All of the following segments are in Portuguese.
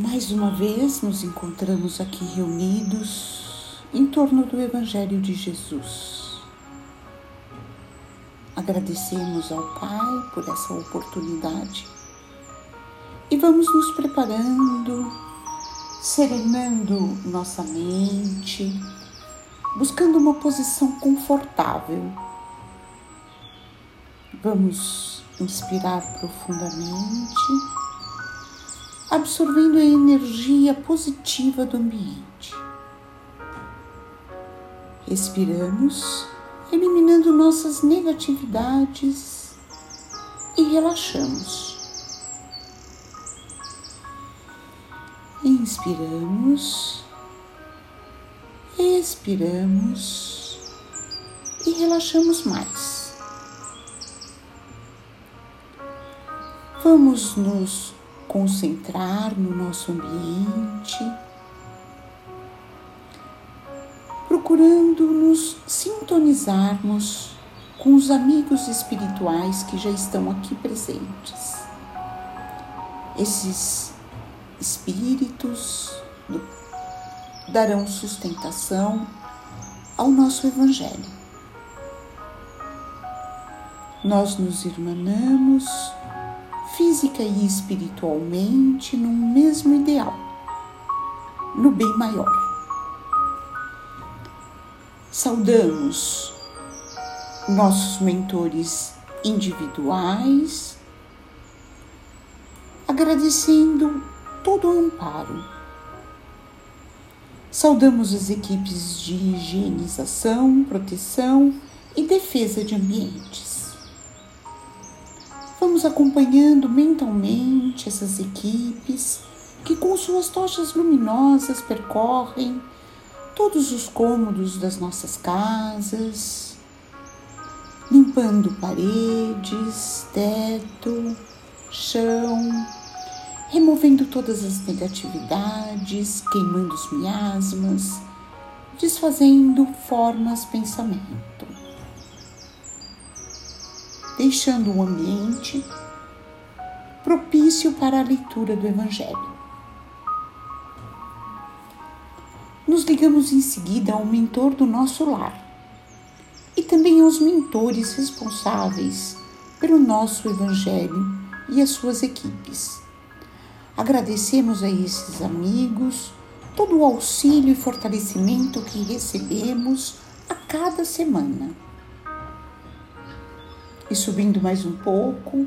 Mais uma vez nos encontramos aqui reunidos em torno do Evangelho de Jesus. Agradecemos ao Pai por essa oportunidade e vamos nos preparando, serenando nossa mente, buscando uma posição confortável. Vamos inspirar profundamente absorvendo a energia positiva do ambiente. Respiramos, eliminando nossas negatividades e relaxamos. Inspiramos, expiramos e relaxamos mais. Vamos nos concentrar no nosso ambiente, procurando nos sintonizarmos com os amigos espirituais que já estão aqui presentes. Esses espíritos darão sustentação ao nosso Evangelho. Nós nos irmanamos física e espiritualmente num mesmo ideal, no bem maior. Saudamos nossos mentores individuais, agradecendo todo o amparo. Saudamos as equipes de higienização, proteção e defesa de ambientes. Vamos acompanhando mentalmente essas equipes que, com suas tochas luminosas, percorrem todos os cômodos das nossas casas, limpando paredes, teto, chão, removendo todas as negatividades, queimando os miasmas, desfazendo formas pensamento deixando um ambiente propício para a leitura do Evangelho. Nos ligamos em seguida ao mentor do nosso lar e também aos mentores responsáveis pelo nosso Evangelho e as suas equipes. Agradecemos a esses amigos todo o auxílio e fortalecimento que recebemos a cada semana e subindo mais um pouco,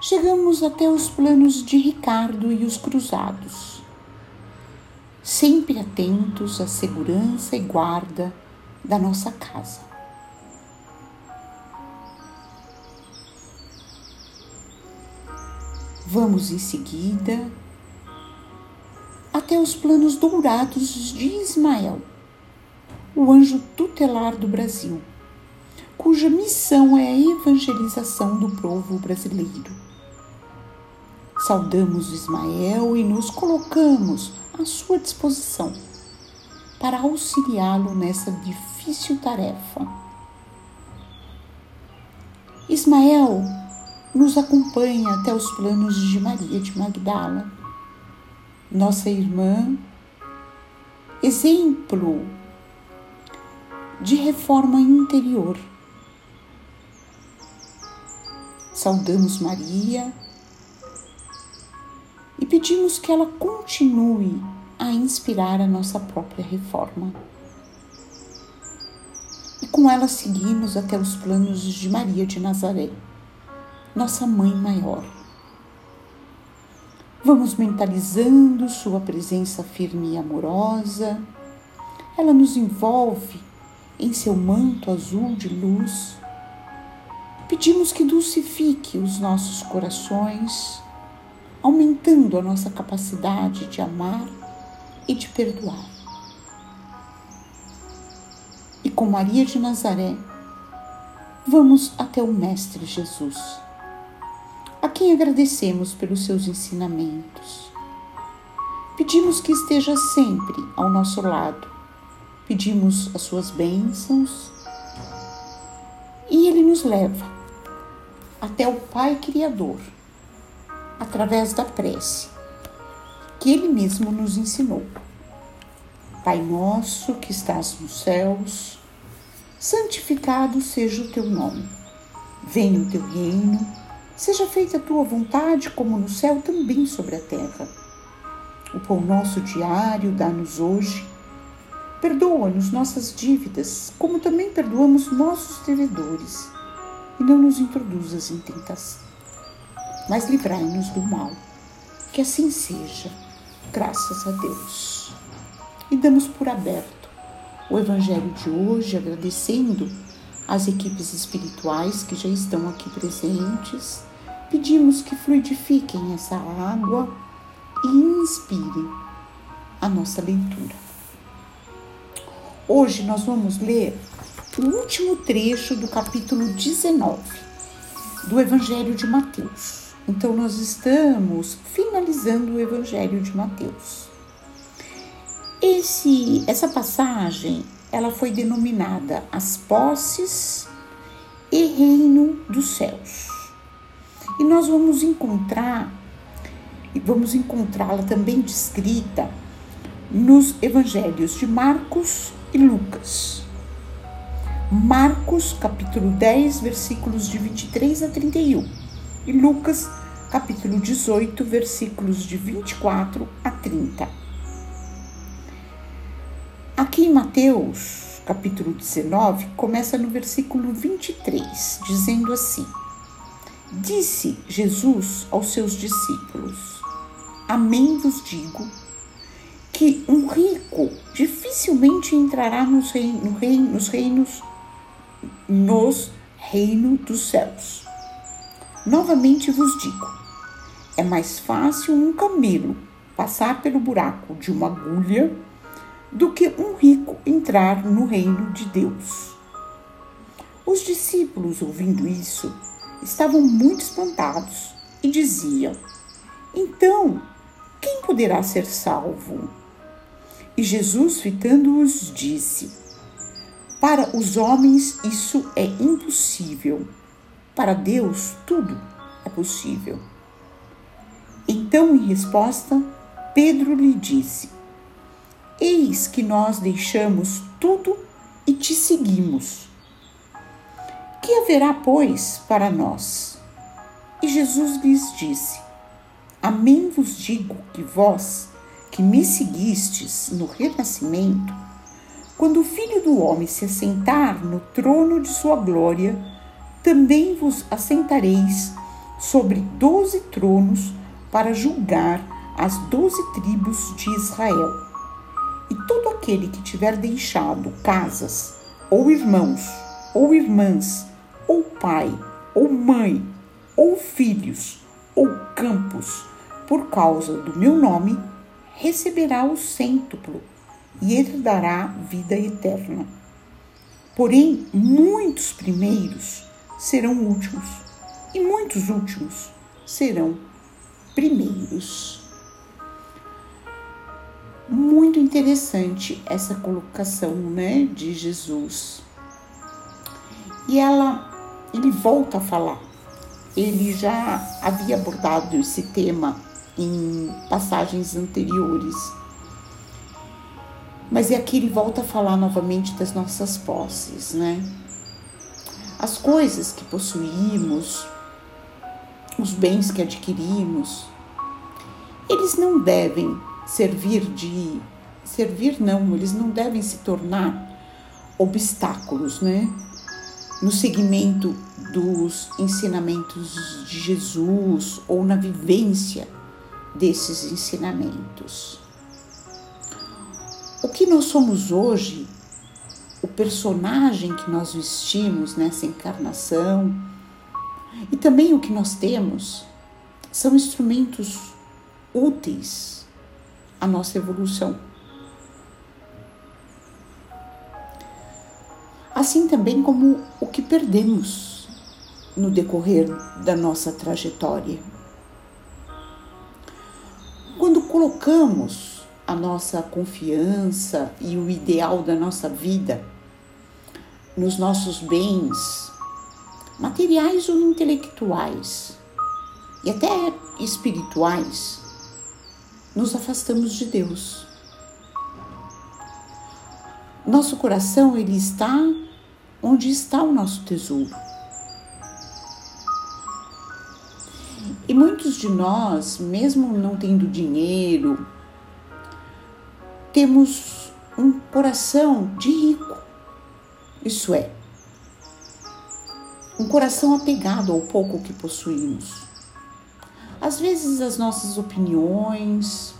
chegamos até os planos de Ricardo e os cruzados, sempre atentos à segurança e guarda da nossa casa. Vamos em seguida até os planos dourados de Ismael, o anjo tutelar do Brasil cuja missão é a evangelização do povo brasileiro. Saudamos Ismael e nos colocamos à sua disposição para auxiliá-lo nessa difícil tarefa. Ismael nos acompanha até os planos de Maria de Magdala, nossa irmã, exemplo de reforma interior Saudamos Maria e pedimos que ela continue a inspirar a nossa própria reforma. E com ela seguimos até os planos de Maria de Nazaré, nossa mãe maior. Vamos mentalizando sua presença firme e amorosa. Ela nos envolve em seu manto azul de luz Pedimos que dulcifique os nossos corações, aumentando a nossa capacidade de amar e de perdoar. E com Maria de Nazaré, vamos até o Mestre Jesus, a quem agradecemos pelos seus ensinamentos. Pedimos que esteja sempre ao nosso lado, pedimos as suas bênçãos e ele nos leva até o Pai Criador, através da prece, que ele mesmo nos ensinou. Pai nosso que estás nos céus, santificado seja o teu nome. Venha o teu reino, seja feita a tua vontade, como no céu, também sobre a terra. O pão nosso diário dá-nos hoje. Perdoa-nos nossas dívidas, como também perdoamos nossos devedores. E não nos introduzas em tentação, mas livrai-nos do mal. Que assim seja, graças a Deus e damos por aberto o Evangelho de hoje, agradecendo as equipes espirituais que já estão aqui presentes. Pedimos que fluidifiquem essa água e inspirem a nossa leitura. Hoje nós vamos ler o último trecho do capítulo 19 do Evangelho de Mateus. Então, nós estamos finalizando o Evangelho de Mateus. Esse, essa passagem ela foi denominada as posses e reino dos céus. E nós vamos encontrar e vamos encontrá-la também descrita nos evangelhos de Marcos e Lucas. Marcos, capítulo 10, versículos de 23 a 31, e Lucas, capítulo 18, versículos de 24 a 30. Aqui em Mateus, capítulo 19, começa no versículo 23, dizendo assim: Disse Jesus aos seus discípulos: Amém vos digo que um rico dificilmente entrará nos, reino, no reino, nos reinos nos reino dos céus. Novamente vos digo: é mais fácil um camelo passar pelo buraco de uma agulha do que um rico entrar no reino de Deus. Os discípulos, ouvindo isso, estavam muito espantados e diziam: Então, quem poderá ser salvo? E Jesus, fitando-os, disse: Para os homens isso é impossível, para Deus tudo é possível. Então, em resposta, Pedro lhe disse: Eis que nós deixamos tudo e te seguimos. Que haverá, pois, para nós? E Jesus lhes disse: Amém vos digo que vós, que me seguistes no renascimento, quando o Filho do Homem se assentar no trono de sua glória, também vos assentareis sobre doze tronos para julgar as doze tribos de Israel. E todo aquele que tiver deixado casas, ou irmãos, ou irmãs, ou pai, ou mãe, ou filhos, ou campos, por causa do meu nome, receberá o cêntuplo e herdará vida eterna. Porém, muitos primeiros serão últimos, e muitos últimos serão primeiros. Muito interessante essa colocação, né, de Jesus. E ela, ele volta a falar. Ele já havia abordado esse tema em passagens anteriores. Mas é aqui ele volta a falar novamente das nossas posses, né? As coisas que possuímos, os bens que adquirimos, eles não devem servir de servir não, eles não devem se tornar obstáculos, né? No seguimento dos ensinamentos de Jesus ou na vivência desses ensinamentos. O que nós somos hoje, o personagem que nós vestimos nessa encarnação e também o que nós temos são instrumentos úteis a nossa evolução. Assim também como o que perdemos no decorrer da nossa trajetória. Quando colocamos a nossa confiança e o ideal da nossa vida nos nossos bens materiais ou intelectuais e até espirituais, nos afastamos de Deus. Nosso coração ele está onde está o nosso tesouro. E muitos de nós, mesmo não tendo dinheiro, temos um coração de rico. Isso é, um coração apegado ao pouco que possuímos. Às vezes, as nossas opiniões,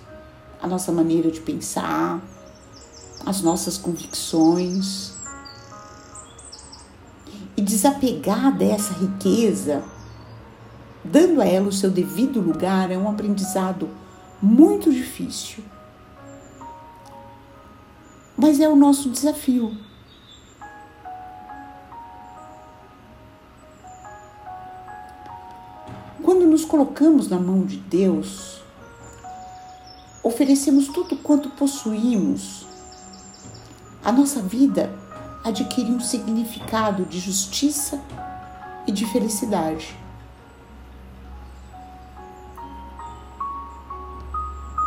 a nossa maneira de pensar, as nossas convicções. E desapegar dessa riqueza, dando a ela o seu devido lugar, é um aprendizado muito difícil. Mas é o nosso desafio. Quando nos colocamos na mão de Deus, oferecemos tudo quanto possuímos, a nossa vida adquire um significado de justiça e de felicidade.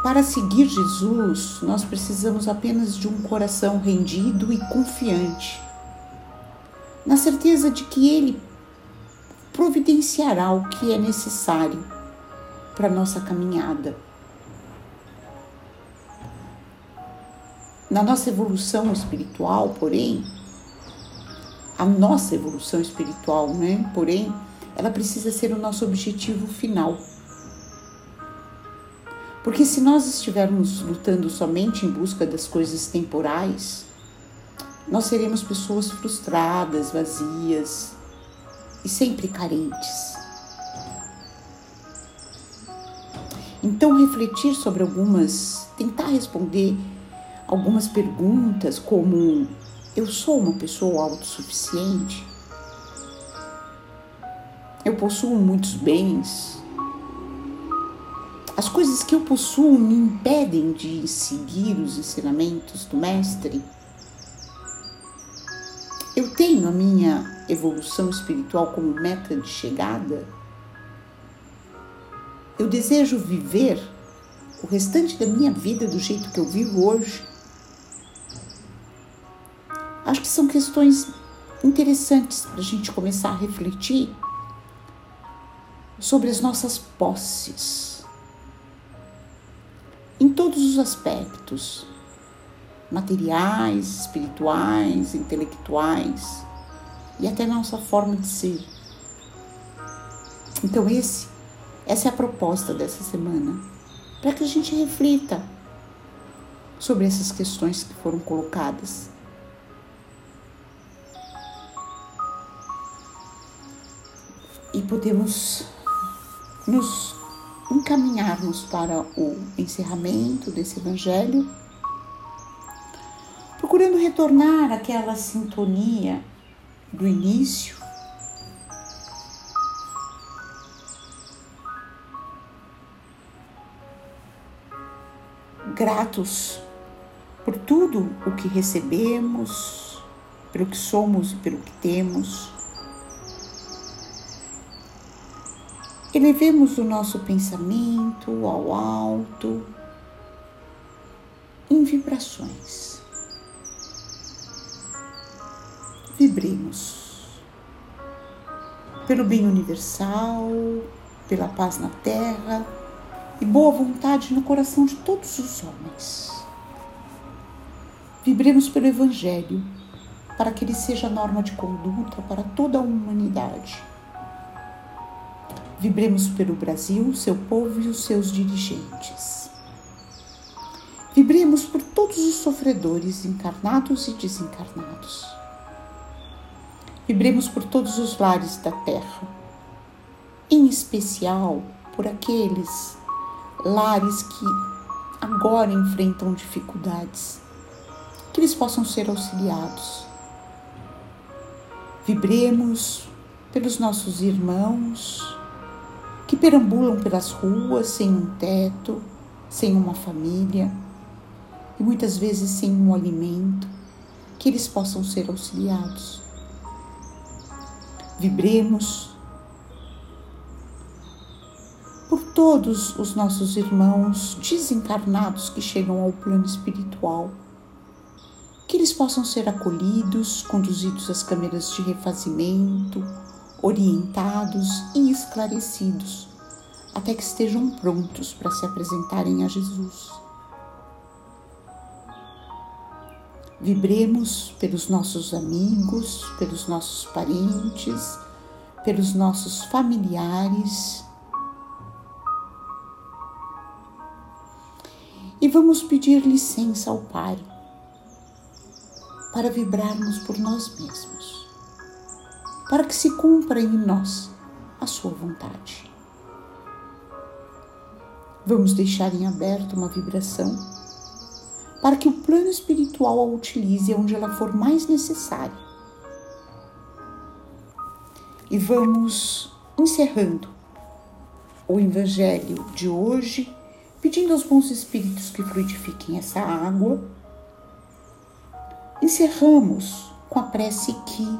Para seguir Jesus, nós precisamos apenas de um coração rendido e confiante, na certeza de que Ele providenciará o que é necessário para nossa caminhada. Na nossa evolução espiritual, porém, a nossa evolução espiritual, né? Porém, ela precisa ser o nosso objetivo final. Porque se nós estivermos lutando somente em busca das coisas temporais, nós seremos pessoas frustradas, vazias, e sempre carentes. Então, refletir sobre algumas, tentar responder algumas perguntas, como: eu sou uma pessoa autossuficiente? Eu possuo muitos bens? As coisas que eu possuo me impedem de seguir os ensinamentos do Mestre? Eu tenho a minha evolução espiritual como meta de chegada? Eu desejo viver o restante da minha vida do jeito que eu vivo hoje? Acho que são questões interessantes para a gente começar a refletir sobre as nossas posses em todos os aspectos materiais, espirituais, intelectuais e até nossa forma de ser. Então esse essa é a proposta dessa semana, para que a gente reflita sobre essas questões que foram colocadas. E podemos nos encaminharmos para o encerramento desse evangelho procurando retornar àquela sintonia do início. Gratos por tudo o que recebemos, pelo que somos e pelo que temos. Elevemos o nosso pensamento ao alto em vibrações. vibremos pelo bem universal, pela paz na terra e boa vontade no coração de todos os homens. Vibremos pelo Evangelho, para que ele seja norma de conduta para toda a humanidade. Vibremos pelo Brasil, seu povo e os seus dirigentes. Vibremos por todos os sofredores encarnados e desencarnados Vibremos por todos os lares da terra, em especial por aqueles lares que agora enfrentam dificuldades, que eles possam ser auxiliados. Vibremos pelos nossos irmãos que perambulam pelas ruas sem um teto, sem uma família e muitas vezes sem um alimento, que eles possam ser auxiliados. Vibremos por todos os nossos irmãos desencarnados que chegam ao plano espiritual, que eles possam ser acolhidos, conduzidos às câmeras de refazimento, orientados e esclarecidos, até que estejam prontos para se apresentarem a Jesus. Vibremos pelos nossos amigos, pelos nossos parentes, pelos nossos familiares e vamos pedir licença ao Pai para vibrarmos por nós mesmos, para que se cumpra em nós a Sua vontade. Vamos deixar em aberto uma vibração para que o plano espiritual a utilize onde ela for mais necessária. E vamos encerrando o Evangelho de hoje pedindo aos bons espíritos que fluidifiquem essa água. Encerramos com a prece que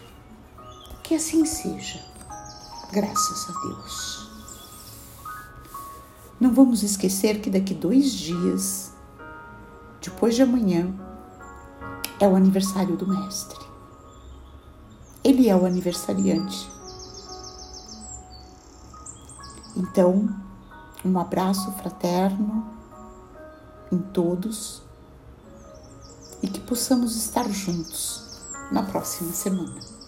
Que assim seja, graças a Deus. Não vamos esquecer que daqui dois dias, depois de amanhã, é o aniversário do Mestre. Ele é o aniversariante. Então, um abraço fraterno em todos e que possamos estar juntos na próxima semana.